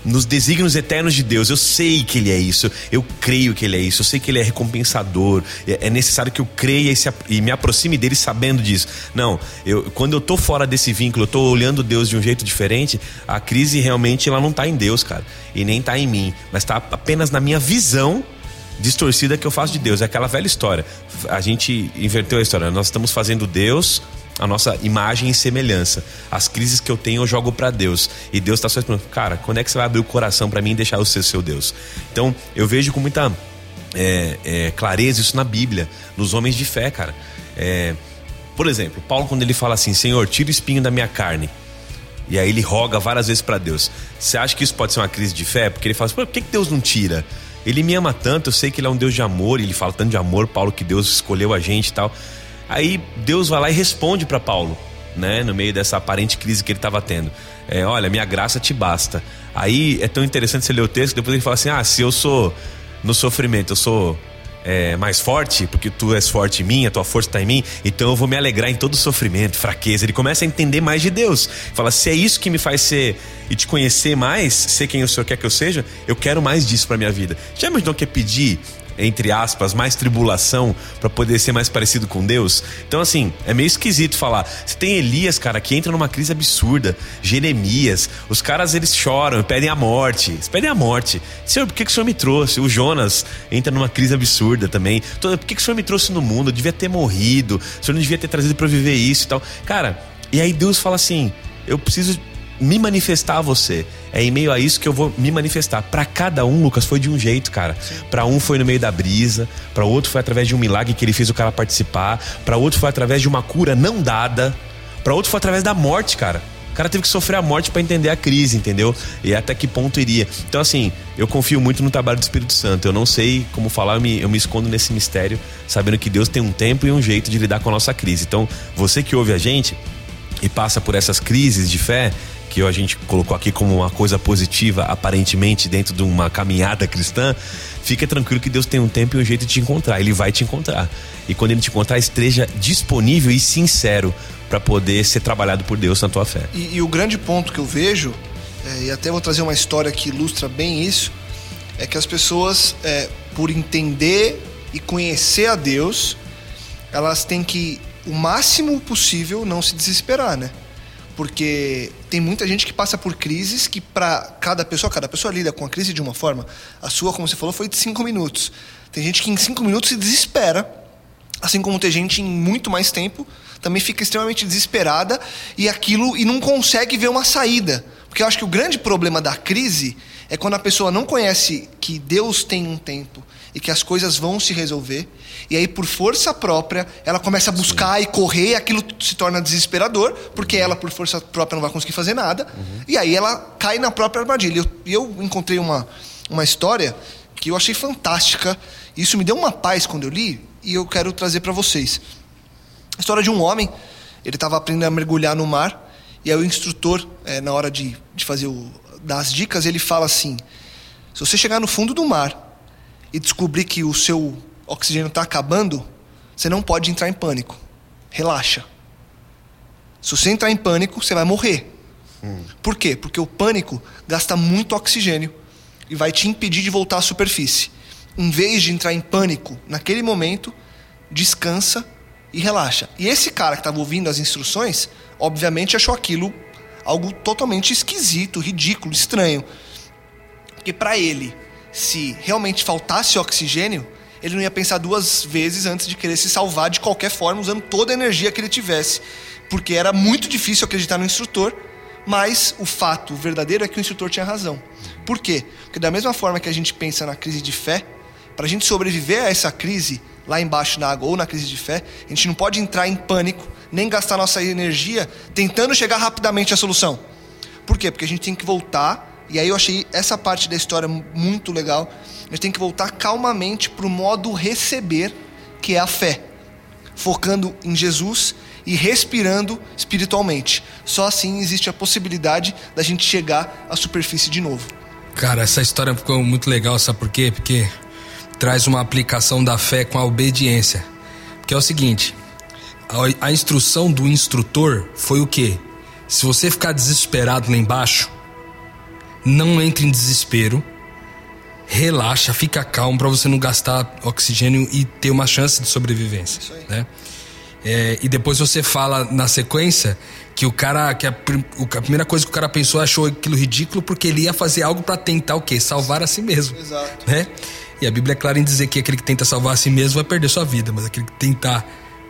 nos desígnios eternos de Deus. Eu sei que Ele é isso, eu creio que Ele é isso, eu sei que Ele é recompensador. É, é necessário que eu creia e, se, e, me aproxime dele sabendo disso. Não, eu, quando eu tô fora desse vínculo, eu tô olhando Deus de um jeito diferente, a crise realmente ela não tá em Deus, cara, e nem tá em mim, mas tá apenas na minha visão distorcida que eu faço de Deus. É aquela velha história. A gente inverteu a história. Nós estamos fazendo Deus a nossa imagem e semelhança. As crises que eu tenho eu jogo para Deus. E Deus está só esperando, cara, quando é que você vai abrir o coração para mim e deixar eu ser seu Deus? Então, eu vejo com muita é, é, clareza isso na Bíblia, nos homens de fé, cara. É, por exemplo, Paulo, quando ele fala assim: Senhor, tira o espinho da minha carne. E aí ele roga várias vezes para Deus. Você acha que isso pode ser uma crise de fé? Porque ele fala assim: por que Deus não tira? Ele me ama tanto, eu sei que ele é um Deus de amor, ele fala tanto de amor, Paulo, que Deus escolheu a gente e tal. Aí Deus vai lá e responde para Paulo, né, no meio dessa aparente crise que ele estava tendo. É, olha, minha graça te basta. Aí é tão interessante você ler o texto, depois ele fala assim: ah, se eu sou no sofrimento, eu sou é, mais forte, porque tu és forte em mim, a tua força está em mim, então eu vou me alegrar em todo sofrimento, fraqueza. Ele começa a entender mais de Deus. Fala, se é isso que me faz ser e te conhecer mais, ser quem o Senhor quer que eu seja, eu quero mais disso para minha vida. Já imaginou que é pedir entre aspas, mais tribulação para poder ser mais parecido com Deus. Então, assim, é meio esquisito falar. Você tem Elias, cara, que entra numa crise absurda. Jeremias, os caras eles choram, pedem a morte. Eles pedem a morte. Senhor, por que, que o Senhor me trouxe? O Jonas entra numa crise absurda também. Por que, que o Senhor me trouxe no mundo? Eu devia ter morrido. O Senhor não devia ter trazido para viver isso e tal. Cara, e aí Deus fala assim: eu preciso me manifestar a você. É em meio a isso que eu vou me manifestar. Para cada um, Lucas, foi de um jeito, cara. Para um foi no meio da brisa, para outro foi através de um milagre que ele fez o cara participar, para outro foi através de uma cura não dada, para outro foi através da morte, cara. O cara teve que sofrer a morte para entender a crise, entendeu? E até que ponto iria. Então, assim, eu confio muito no trabalho do Espírito Santo. Eu não sei como falar, eu me, eu me escondo nesse mistério, sabendo que Deus tem um tempo e um jeito de lidar com a nossa crise. Então, você que ouve a gente e passa por essas crises de fé, que a gente colocou aqui como uma coisa positiva, aparentemente, dentro de uma caminhada cristã, fica tranquilo que Deus tem um tempo e um jeito de te encontrar. Ele vai te encontrar. E quando ele te encontrar, esteja disponível e sincero para poder ser trabalhado por Deus na tua fé. E, e o grande ponto que eu vejo, é, e até vou trazer uma história que ilustra bem isso, é que as pessoas, é, por entender e conhecer a Deus, elas têm que o máximo possível não se desesperar, né? Porque tem muita gente que passa por crises que para cada pessoa, cada pessoa lida com a crise de uma forma. A sua, como você falou, foi de cinco minutos. Tem gente que em cinco minutos se desespera, assim como tem gente em muito mais tempo também fica extremamente desesperada e aquilo e não consegue ver uma saída. Porque eu acho que o grande problema da crise é quando a pessoa não conhece que Deus tem um tempo e que as coisas vão se resolver, e aí por força própria ela começa a buscar Sim. e correr, e aquilo se torna desesperador, porque ela por força própria não vai conseguir fazer nada, uhum. e aí ela cai na própria armadilha. E eu, eu encontrei uma, uma história que eu achei fantástica, e isso me deu uma paz quando eu li, e eu quero trazer para vocês. A história de um homem, ele estava aprendendo a mergulhar no mar, e aí o instrutor, é, na hora de, de fazer o, das dicas, ele fala assim: se você chegar no fundo do mar e descobrir que o seu oxigênio está acabando, você não pode entrar em pânico. Relaxa. Se você entrar em pânico, você vai morrer. Hum. Por quê? Porque o pânico gasta muito oxigênio e vai te impedir de voltar à superfície. Em vez de entrar em pânico naquele momento, descansa e relaxa. E esse cara que estava ouvindo as instruções, obviamente achou aquilo algo totalmente esquisito, ridículo, estranho. Porque para ele, se realmente faltasse oxigênio, ele não ia pensar duas vezes antes de querer se salvar de qualquer forma, usando toda a energia que ele tivesse. Porque era muito difícil acreditar no instrutor, mas o fato verdadeiro é que o instrutor tinha razão. Por quê? Porque da mesma forma que a gente pensa na crise de fé, para a gente sobreviver a essa crise, lá embaixo na água ou na crise de fé, a gente não pode entrar em pânico, nem gastar nossa energia tentando chegar rapidamente à solução. Por quê? Porque a gente tem que voltar, e aí eu achei essa parte da história muito legal. A gente tem que voltar calmamente para o modo receber, que é a fé, focando em Jesus e respirando espiritualmente. Só assim existe a possibilidade da gente chegar à superfície de novo. Cara, essa história ficou muito legal, sabe por quê? Porque traz uma aplicação da fé com a obediência. Que é o seguinte: a, a instrução do instrutor foi o quê? Se você ficar desesperado lá embaixo, não entre em desespero, relaxa, fica calmo para você não gastar oxigênio e ter uma chance de sobrevivência, né? É, e depois você fala na sequência que o cara que a, a, primeira coisa que o cara pensou achou aquilo ridículo porque ele ia fazer algo para tentar o quê? Salvar a si mesmo, Exato. né? E a Bíblia é clara em dizer que aquele que tenta salvar a si mesmo vai perder sua vida, mas aquele que tentar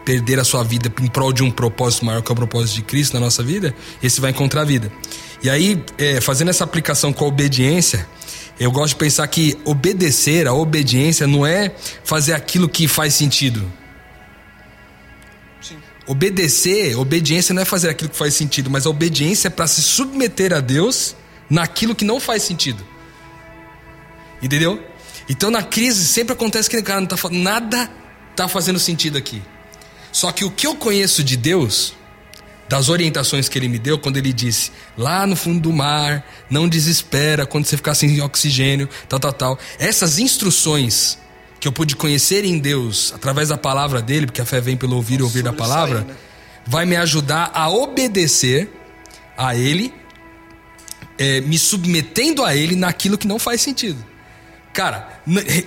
perder a sua vida em prol de um propósito maior que é o propósito de Cristo na nossa vida, esse vai encontrar a vida. E aí, é, fazendo essa aplicação com a obediência, eu gosto de pensar que obedecer, a obediência, não é fazer aquilo que faz sentido. Sim. Obedecer, obediência não é fazer aquilo que faz sentido, mas a obediência é para se submeter a Deus naquilo que não faz sentido. Entendeu? Então na crise sempre acontece que cara não tá nada tá fazendo sentido aqui. Só que o que eu conheço de Deus, das orientações que ele me deu quando ele disse: "Lá no fundo do mar, não desespera quando você ficar sem oxigênio, tal, tal, tal". Essas instruções que eu pude conhecer em Deus através da palavra dele, porque a fé vem pelo ouvir e ouvir da palavra, né? vai me ajudar a obedecer a ele, é, me submetendo a ele naquilo que não faz sentido. Cara,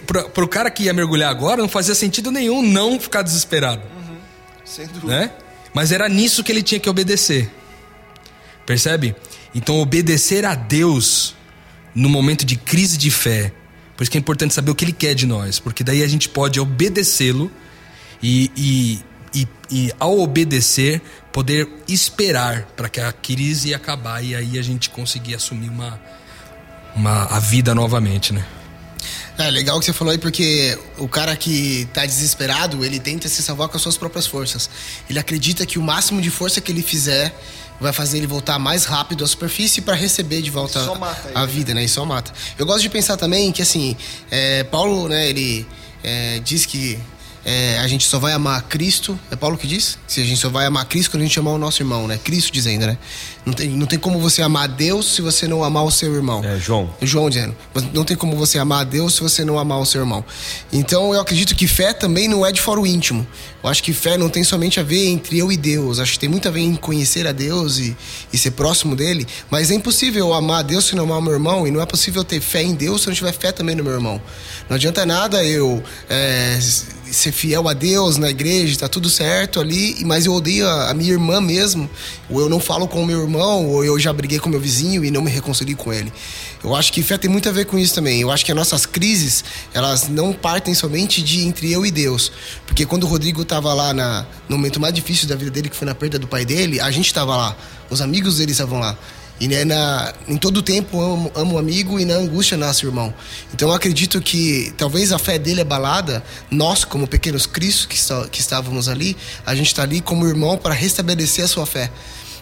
pro, pro cara que ia mergulhar agora, não fazia sentido nenhum não ficar desesperado. Sem dúvida. Né? Mas era nisso que ele tinha que obedecer. Percebe? Então, obedecer a Deus no momento de crise de fé. Por isso que é importante saber o que ele quer de nós. Porque daí a gente pode obedecê-lo e, e, e, e, ao obedecer, poder esperar para que a crise acabar e aí a gente conseguir assumir uma, uma, a vida novamente, né? É legal que você falou aí, porque o cara que tá desesperado, ele tenta se salvar com as suas próprias forças. Ele acredita que o máximo de força que ele fizer vai fazer ele voltar mais rápido à superfície para receber de volta a vida, né? E só mata. Eu gosto de pensar também que, assim, é, Paulo, né, ele é, diz que é, a gente só vai amar Cristo. É Paulo que diz? Se a gente só vai amar Cristo quando a gente amar o nosso irmão, né? Cristo dizendo, né? Não tem, não tem como você amar Deus se você não amar o seu irmão. É, João. João dizendo. Não tem como você amar a Deus se você não amar o seu irmão. Então eu acredito que fé também não é de fora o íntimo. Eu acho que fé não tem somente a ver entre eu e Deus. Acho que tem muito a ver em conhecer a Deus e, e ser próximo dele. Mas é impossível amar a Deus se não amar o meu irmão. E não é possível ter fé em Deus se não tiver fé também no meu irmão. Não adianta nada eu. É, ser fiel a Deus na igreja, tá tudo certo ali, mas eu odeio a, a, minha irmã mesmo, ou eu não falo com o meu irmão, ou eu já briguei com meu vizinho e não me reconcilio com ele. Eu acho que fé tem muito a ver com isso também. Eu acho que as nossas crises, elas não partem somente de entre eu e Deus. Porque quando o Rodrigo estava lá na, no momento mais difícil da vida dele, que foi na perda do pai dele, a gente estava lá. Os amigos dele estavam lá. E né, na, em todo tempo amo, amo o amigo e na angústia nasce o irmão. Então eu acredito que talvez a fé dele é balada, nós, como pequenos cristos que, que estávamos ali, a gente está ali como irmão para restabelecer a sua fé.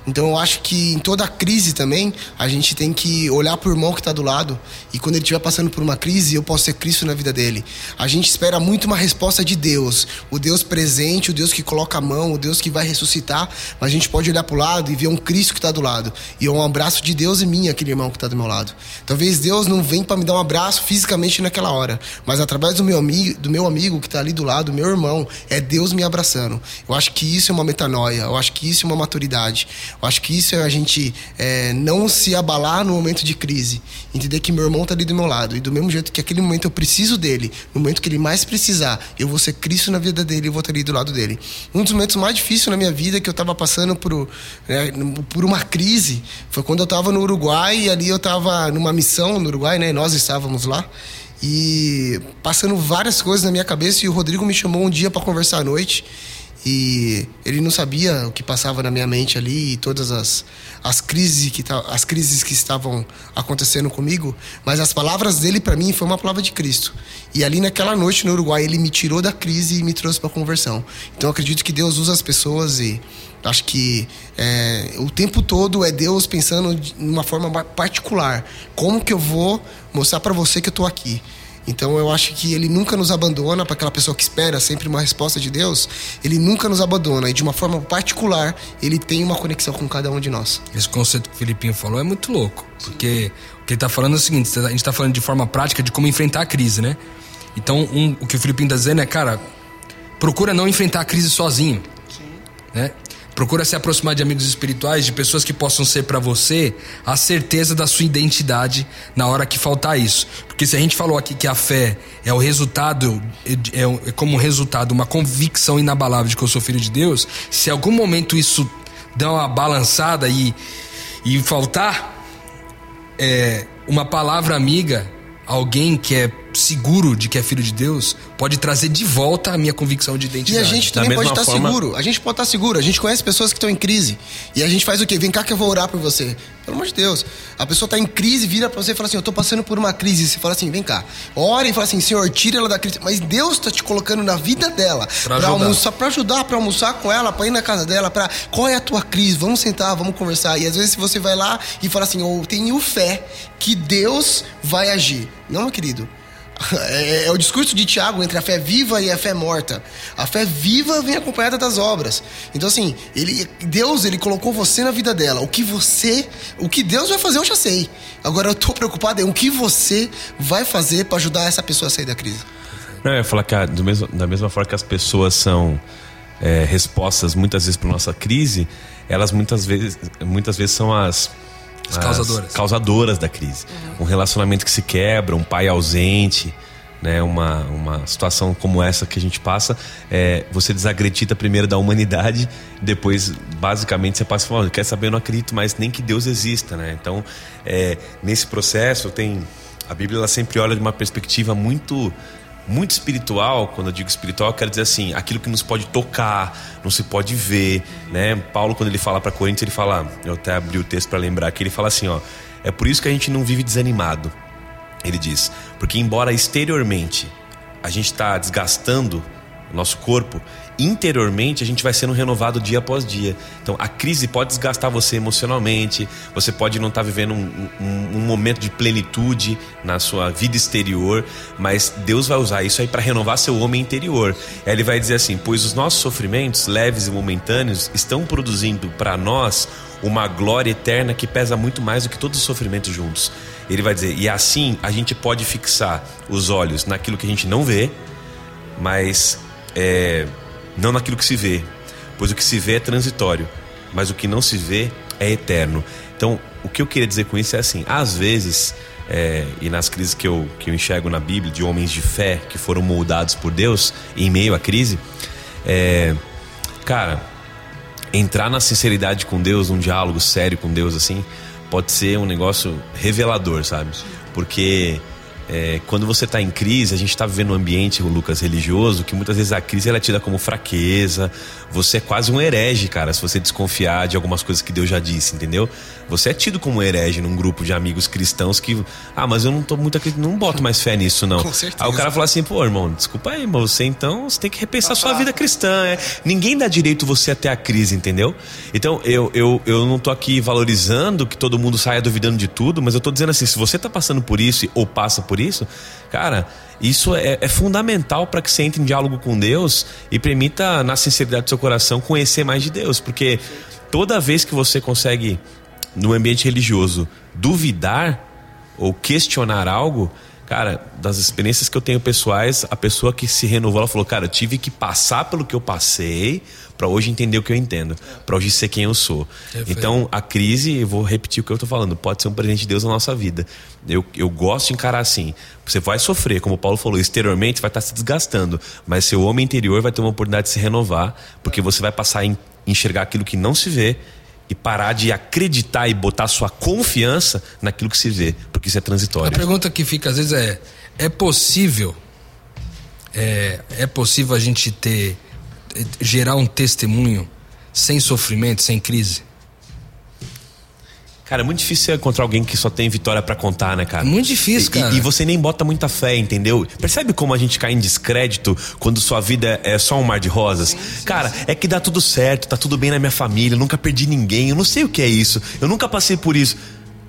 Então eu acho que em toda crise também, a gente tem que olhar para o irmão que está do lado e quando ele estiver passando por uma crise, eu posso ser Cristo na vida dele. A gente espera muito uma resposta de Deus, o Deus presente, o Deus que coloca a mão, o Deus que vai ressuscitar, mas a gente pode olhar para o lado e ver um Cristo que está do lado e um abraço de Deus e mim, aquele irmão que está do meu lado. Talvez Deus não venha para me dar um abraço fisicamente naquela hora, mas através do meu amigo, do meu amigo que está ali do lado, meu irmão, é Deus me abraçando. Eu acho que isso é uma metanoia, eu acho que isso é uma maturidade. Eu acho que isso é a gente é, não se abalar no momento de crise. Entender que meu irmão está ali do meu lado. E do mesmo jeito que aquele momento eu preciso dele, no momento que ele mais precisar, eu vou ser Cristo na vida dele e vou estar ali do lado dele. Um dos momentos mais difíceis na minha vida que eu estava passando por, né, por uma crise foi quando eu estava no Uruguai e ali eu estava numa missão no Uruguai, né? Nós estávamos lá e passando várias coisas na minha cabeça e o Rodrigo me chamou um dia para conversar à noite e ele não sabia o que passava na minha mente ali e todas as, as crises que as crises que estavam acontecendo comigo, mas as palavras dele para mim foi uma palavra de Cristo. E ali naquela noite no Uruguai ele me tirou da crise e me trouxe para conversão. Então acredito que Deus usa as pessoas e acho que é, o tempo todo é Deus pensando de uma forma particular, como que eu vou mostrar para você que eu estou aqui. Então eu acho que ele nunca nos abandona para aquela pessoa que espera sempre uma resposta de Deus. Ele nunca nos abandona e de uma forma particular ele tem uma conexão com cada um de nós. Esse conceito que o Filipinho falou é muito louco, porque o que ele está falando é o seguinte: a gente está falando de forma prática de como enfrentar a crise, né? Então um, o que o Filipinho está dizendo é, cara, procura não enfrentar a crise sozinho, Sim. né? Procura se aproximar de amigos espirituais, de pessoas que possam ser para você a certeza da sua identidade na hora que faltar isso. Porque se a gente falou aqui que a fé é o resultado, é, é como resultado uma convicção inabalável de que eu sou filho de Deus, se em algum momento isso der uma balançada e, e faltar é, uma palavra amiga alguém que é seguro de que é filho de Deus pode trazer de volta a minha convicção de identidade. E a gente também pode estar forma... seguro. A gente pode estar seguro. A gente conhece pessoas que estão em crise. E a gente faz o quê? Vem cá que eu vou orar por você. Pelo amor de Deus. A pessoa está em crise, vira para você e fala assim: Eu estou passando por uma crise. Você fala assim: Vem cá. Ora e fala assim: Senhor, tira ela da crise. Mas Deus está te colocando na vida dela para almoçar, para ajudar, para almoçar com ela, para ir na casa dela, para qual é a tua crise? Vamos sentar, vamos conversar. E às vezes você vai lá e fala assim: Eu tenho fé que Deus vai agir. Não, meu querido. É, é, o discurso de Tiago entre a fé viva e a fé morta. A fé viva vem acompanhada das obras. Então assim, ele, Deus ele colocou você na vida dela. O que você, o que Deus vai fazer eu já sei. Agora eu tô preocupado em o que você vai fazer para ajudar essa pessoa a sair da crise. Não, eu ia falar que mesmo, da mesma forma que as pessoas são é, respostas muitas vezes para nossa crise, elas muitas vezes, muitas vezes são as as causadoras. causadoras da crise. Uhum. Um relacionamento que se quebra, um pai ausente, né, uma, uma situação como essa que a gente passa, é, você desacredita primeiro da humanidade, depois, basicamente, você passa falando, quer saber, eu não acredito mais nem que Deus exista, né? Então, é, nesse processo, tem a Bíblia ela sempre olha de uma perspectiva muito muito espiritual, quando eu digo espiritual, eu quero dizer assim, aquilo que nos pode tocar, não se pode ver, né? Paulo quando ele fala para Coríntios, ele fala, eu até abri o texto para lembrar que ele fala assim, ó, é por isso que a gente não vive desanimado. Ele diz, porque embora exteriormente a gente está desgastando o nosso corpo, interiormente a gente vai sendo renovado dia após dia. Então a crise pode desgastar você emocionalmente, você pode não estar tá vivendo um, um, um, momento de plenitude na sua vida exterior, mas Deus vai usar isso aí para renovar seu homem interior. Ele vai dizer assim: pois os nossos sofrimentos leves e momentâneos estão produzindo para nós uma glória eterna que pesa muito mais do que todos os sofrimentos juntos. Ele vai dizer, e assim a gente pode fixar os olhos naquilo que a gente não vê, mas é, não naquilo que se vê, pois o que se vê é transitório, mas o que não se vê é eterno. Então, o que eu queria dizer com isso é assim: às vezes, é, e nas crises que eu, que eu enxergo na Bíblia, de homens de fé que foram moldados por Deus em meio à crise, é, cara, entrar na sinceridade com Deus, num diálogo sério com Deus, assim, pode ser um negócio revelador, sabe? Porque é, quando você está em crise, a gente está vivendo um ambiente, o Lucas, religioso, que muitas vezes a crise ela é tida como fraqueza. Você é quase um herege, cara, se você desconfiar de algumas coisas que Deus já disse, entendeu? Você é tido como um herege num grupo de amigos cristãos que, ah, mas eu não tô muito não boto mais fé nisso, não. Com certeza. Aí o cara fala assim, pô, irmão, desculpa aí, mas você então você tem que repensar sua vida cristã. É. Ninguém dá direito você até a crise, entendeu? Então eu, eu, eu não tô aqui valorizando que todo mundo saia duvidando de tudo, mas eu tô dizendo assim, se você tá passando por isso ou passa por isso, cara, isso é, é fundamental para que você entre em diálogo com Deus e permita, na sinceridade do seu coração, conhecer mais de Deus. Porque toda vez que você consegue, no ambiente religioso, duvidar ou questionar algo, cara, das experiências que eu tenho pessoais, a pessoa que se renovou, ela falou, cara, eu tive que passar pelo que eu passei para hoje entender o que eu entendo, para hoje ser quem eu sou. Então, a crise, eu vou repetir o que eu tô falando, pode ser um presente de Deus na nossa vida. Eu, eu gosto de encarar assim. Você vai sofrer, como o Paulo falou, exteriormente vai estar se desgastando, mas seu homem interior vai ter uma oportunidade de se renovar, porque você vai passar a enxergar aquilo que não se vê e parar de acreditar e botar sua confiança naquilo que se vê, porque isso é transitório. A pergunta que fica às vezes é: é possível é, é possível a gente ter gerar um testemunho sem sofrimento, sem crise? Cara, é muito difícil encontrar alguém que só tem vitória para contar, né, cara? Muito difícil, cara. E, e, você nem bota muita fé, entendeu? Percebe como a gente cai em descrédito quando sua vida é só um mar de rosas? Sim, sim, cara, sim. é que dá tudo certo, tá tudo bem na minha família, nunca perdi ninguém, eu não sei o que é isso, eu nunca passei por isso.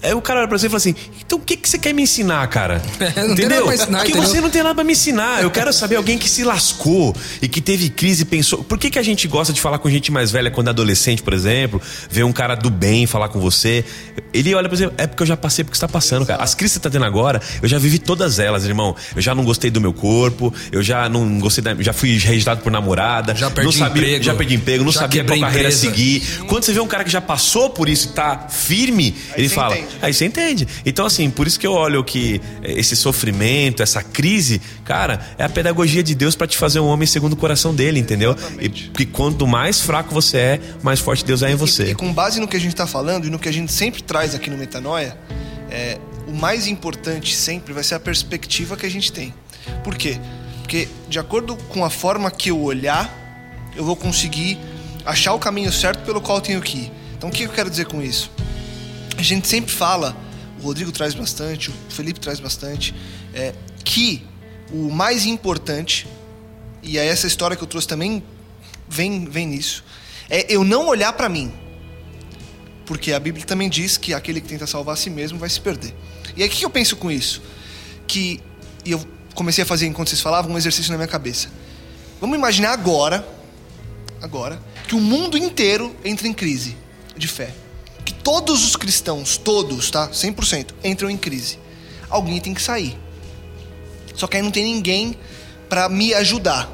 Aí o cara olha pra você e fala assim: então o que, que você quer me ensinar, cara? É, não entendeu? Tem ensinar, Porque entendeu? você não tem nada pra me ensinar. Eu quero saber alguém que se lascou e que teve crise e pensou. Por que, que a gente gosta de falar com gente mais velha quando é adolescente, por exemplo? Ver um cara do bem falar com você. Ele olha pra você: é porque eu já passei porque você tá passando, cara. As crises que você tá tendo agora, eu já vivi todas elas, irmão. Eu já não gostei do meu corpo, eu já não gostei da. Já fui registrado por namorada. Já perdi não sabia, emprego. Já perdi emprego, não sabia qual carreira empresa. seguir. Quando você vê um cara que já passou por isso e tá firme, Aí ele fala. entende. Aí você entende. Então, assim, por isso que eu olho que esse sofrimento, essa crise, cara, é a pedagogia de Deus para te fazer um homem segundo o coração dele, entendeu? E que quanto mais fraco você é, mais forte Deus é em E, você. e com base no que a gente está falando e no que a gente sempre traz aqui no Metanoia, é, o mais importante sempre vai ser a perspectiva que a gente tem. Por quê? Porque de acordo com a forma que eu olhar, eu vou conseguir achar o caminho certo pelo qual eu tenho que ir. Então o que eu quero dizer com isso? A gente sempre fala, o Rodrigo traz bastante, o Felipe traz bastante, é, que o mais importante, e é essa história que eu trouxe também vem, vem nisso, é eu não olhar para mim. Porque a Bíblia também diz que aquele que tenta salvar a si mesmo vai se perder. E aí o que eu penso com isso? Que, e eu comecei a fazer enquanto vocês falavam, um exercício na minha cabeça. Vamos imaginar agora, agora, que o mundo inteiro entra em crise de fé. Que todos os cristãos, todos, tá? 100%, entram em crise. Alguém tem que sair. Só que aí não tem ninguém para me ajudar.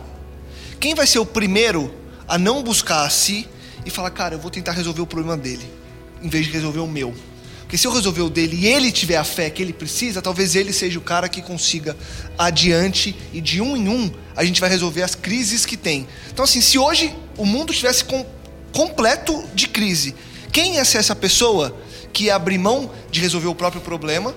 Quem vai ser o primeiro a não buscar a si e falar, cara, eu vou tentar resolver o problema dele, em vez de resolver o meu? Porque se eu resolver o dele e ele tiver a fé que ele precisa, talvez ele seja o cara que consiga adiante e de um em um a gente vai resolver as crises que tem. Então, assim, se hoje o mundo tivesse com, completo de crise, quem ser essa pessoa que abrir mão de resolver o próprio problema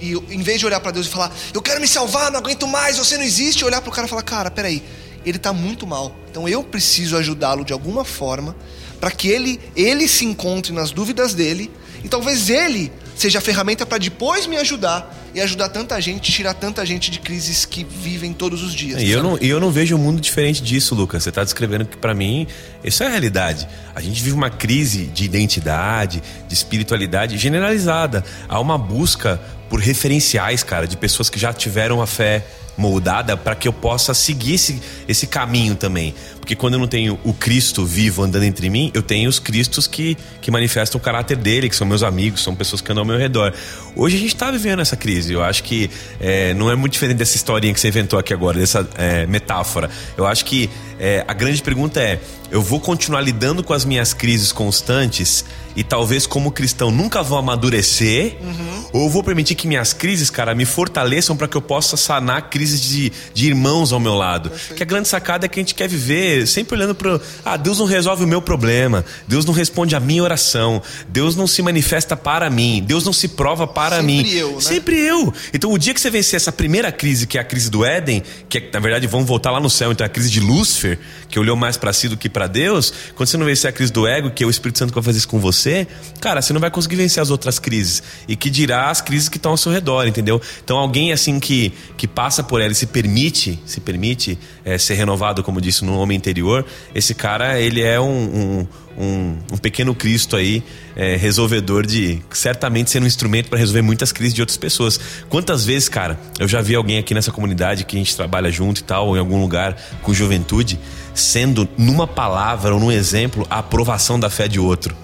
e em vez de olhar para Deus e falar, eu quero me salvar, não aguento mais, você não existe, olhar para o cara e falar, cara, peraí, ele está muito mal. Então eu preciso ajudá-lo de alguma forma para que ele, ele se encontre nas dúvidas dele e talvez ele seja a ferramenta para depois me ajudar e ajudar tanta gente, tirar tanta gente de crises que vivem todos os dias. E eu não, eu não vejo um mundo diferente disso, Lucas. Você está descrevendo que, para mim, isso é a realidade. A gente vive uma crise de identidade, de espiritualidade generalizada. Há uma busca por referenciais, cara, de pessoas que já tiveram a fé moldada para que eu possa seguir esse, esse caminho também. Porque quando eu não tenho o Cristo vivo andando entre mim, eu tenho os Cristos que, que manifestam o caráter dele, que são meus amigos, são pessoas que andam ao meu redor. Hoje a gente está vivendo essa crise. Eu acho que é, não é muito diferente dessa historinha que você inventou aqui agora, dessa é, metáfora. Eu acho que é, a grande pergunta é: eu vou continuar lidando com as minhas crises constantes e talvez como cristão nunca vou amadurecer? Uhum. Ou vou permitir que minhas crises, cara, me fortaleçam para que eu possa sanar crises de, de irmãos ao meu lado? Que a grande sacada é que a gente quer viver sempre olhando para. Ah, Deus não resolve o meu problema, Deus não responde a minha oração, Deus não se manifesta para mim, Deus não se prova para Sempre mim. eu, né? Sempre eu. Então o dia que você vencer essa primeira crise, que é a crise do Éden, que é, na verdade vamos voltar lá no céu, então é a crise de Lúcifer, que olhou mais para si do que para Deus, quando você não vencer a crise do ego, que é o Espírito Santo que vai fazer isso com você, cara, você não vai conseguir vencer as outras crises. E que dirá as crises que estão ao seu redor, entendeu? Então alguém assim que, que passa por ela e se permite, se permite é, ser renovado, como disse, no homem interior, esse cara, ele é um, um, um, um pequeno Cristo aí, é, resolvedor de certamente ser um instrumento para resolver muitas crises de outras pessoas. Quantas vezes, cara, eu já vi alguém aqui nessa comunidade que a gente trabalha junto e tal, ou em algum lugar com juventude, sendo numa palavra ou num exemplo a aprovação da fé de outro.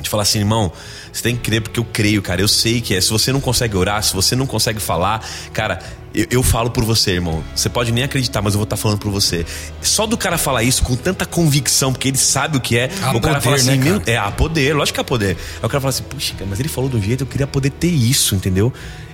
De falar assim, irmão, você tem que crer porque eu creio, cara. Eu sei que é. Se você não consegue orar, se você não consegue falar, cara, eu, eu falo por você, irmão. Você pode nem acreditar, mas eu vou estar falando por você. Só do cara falar isso com tanta convicção, porque ele sabe o que é. Há o cara poder, fala assim, né, cara? é, há poder, lógico que há poder. Aí o cara fala assim, puxa, cara, mas ele falou do jeito, eu queria poder ter isso, entendeu?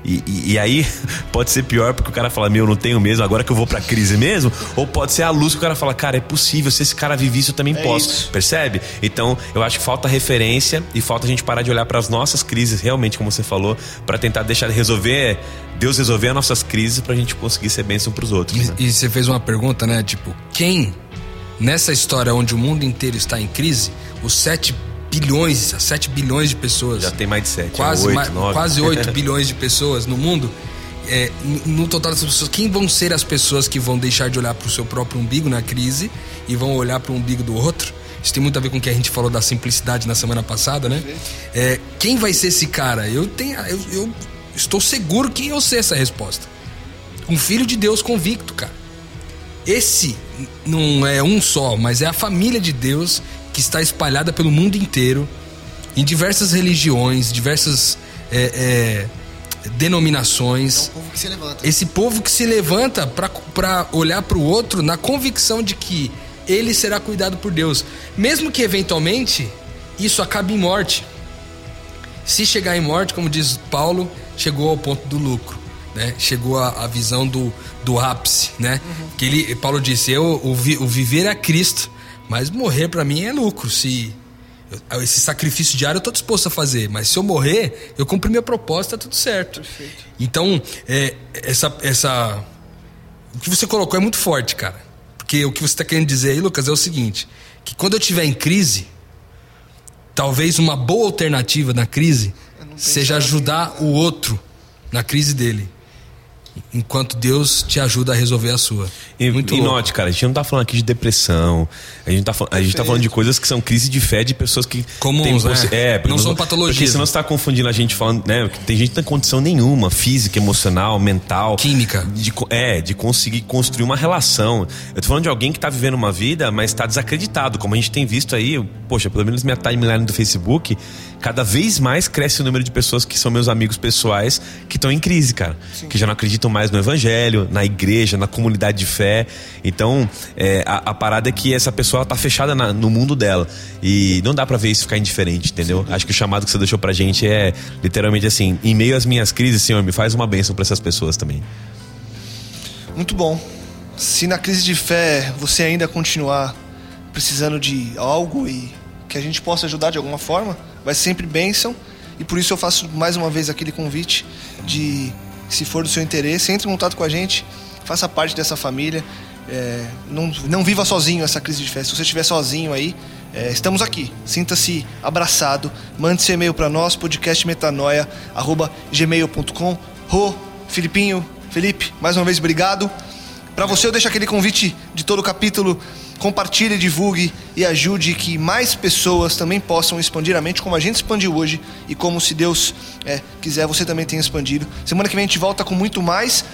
E, e- e aí pode ser pior porque o cara fala, meu, eu não tenho mesmo, agora que eu vou pra crise mesmo. Ou pode ser a luz que o cara fala, cara, é possível, se esse cara vive isso, eu também É posso. isso. Percebe? Então, eu acho que falta referência e falta a gente parar de olhar para as nossas crises, realmente, como você falou, para tentar deixar de resolver, Deus resolver as nossas crises pra gente conseguir ser bênção pros outros. né? E, e você fez uma pergunta, né? Tipo, quem nessa história onde o mundo inteiro está em crise, os 7 bilhões, 7 bilhões de pessoas. Já tem mais de sete, quase, oito, ma- nove. quase 8 bilhões de pessoas no mundo. É, no- no total dessas pessoas, quem vão ser as pessoas que vão deixar de olhar para o seu próprio umbigo na crise e vão olhar para o umbigo do outro? Isso tem muito a ver com o que a gente falou da simplicidade na semana passada, né? É, quem vai ser esse cara? Eu tenho, eu, eu estou seguro que eu sei essa resposta. Um filho de Deus convicto, cara. Esse não é um só, mas é a família de Deus que está espalhada pelo mundo inteiro, em diversas religiões, diversas é, é, denominações. O povo que se levanta. Esse povo que se levanta para olhar para o outro na convicção de que ele será cuidado por Deus, mesmo que eventualmente isso acabe em morte. Se chegar em morte, como diz Paulo, chegou ao ponto do lucro, né? Chegou a, a visão do, do ápice, né? Que ele, Paulo disse: eu o, vi- o viver é Cristo, mas morrer para mim é lucro. Se eu- esse sacrifício diário eu tô disposto a fazer, mas se eu morrer, eu cumpri minha proposta, tá tudo certo. Então, é, essa, essa, o que você colocou é muito forte, cara. Porque o que você está querendo dizer aí, Lucas, é o seguinte: que quando eu estiver em crise, talvez uma boa alternativa na crise seja ajudar o outro na crise dele. Enquanto Deus te ajuda a resolver a sua. E, Muito e note, cara, a gente não tá falando aqui de depressão. A gente tá, a gente tá falando de coisas que são crise de fé de pessoas que. Comuns, têm né? É, Não são patologias. Porque senão você tá confundindo a gente falando, né? Tem gente que não tem condição nenhuma, física, emocional, mental. Química. De, é, de conseguir construir uma relação. Eu tô falando de alguém que tá vivendo uma vida, mas tá desacreditado. Como a gente tem visto aí, poxa, pelo menos minha timeline do Facebook, cada vez mais cresce o número de pessoas que são meus amigos pessoais que estão em crise, cara. Que já não acreditam mais no evangelho, na igreja, na comunidade de fé. Então, é, a, a parada é que essa pessoa tá fechada na- no mundo dela. E não dá pra ver isso ficar indiferente, entendeu? Acho que o chamado que você deixou pra gente é literalmente assim: em meio às minhas crises, Senhor, me faz uma bênção pra essas pessoas também. Muito bom. Se na crise de fé você ainda continuar precisando de algo e que a gente possa ajudar de alguma forma, vai sempre bênção. E por isso eu faço mais uma vez aquele convite de, se for do seu interesse, entre em contato com a gente, faça parte dessa família. É, não, não viva sozinho essa crise de fé. Se você estiver sozinho aí, é, estamos aqui. Sinta-se abraçado. Mande seu e-mail para nós, podcastmetanoia.gmail.com. Rô, Filipinho, Felipe, mais uma vez obrigado. Para você eu deixo aquele convite de todo o capítulo. Compartilhe, divulgue e ajude que mais pessoas também possam expandir a mente como a gente expandiu hoje e como se Deus é, quiser você também tenha expandido. Semana que vem a gente volta com muito mais.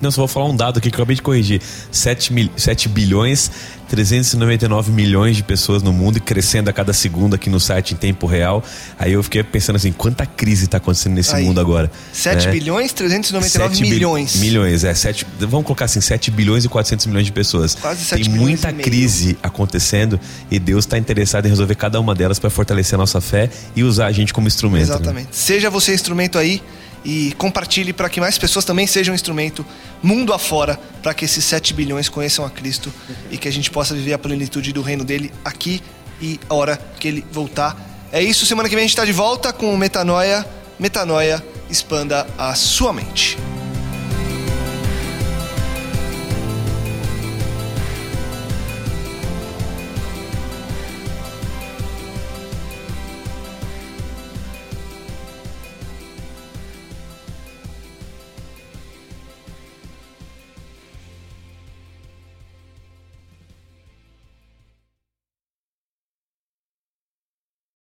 Não, só vou falar um dado aqui que eu acabei de corrigir. 7, mil, 7 bilhões 399 milhões de pessoas no mundo e crescendo a cada segundo aqui no site em tempo real. Aí eu fiquei pensando assim, quanta crise está acontecendo nesse Aí, mundo agora? 7 né? bilhões 399 7 bi- milhões. Milhões, é. 7, vamos colocar assim, 7 bilhões e 400 milhões de pessoas. Quase 7 Tem muita crise acontecendo e Deus está interessado em resolver cada uma delas para fortalecer a nossa fé e usar a gente como instrumento. né? Exatamente. Seja você instrumento aí e compartilhe para que mais pessoas também sejam instrumento mundo afora para que esses 7 bilhões conheçam a Cristo e que a gente possa viver a plenitude do reino dele aqui e a hora que ele voltar. É isso, semana que vem a gente está de volta com o Metanoia. Metanoia, expanda a sua mente.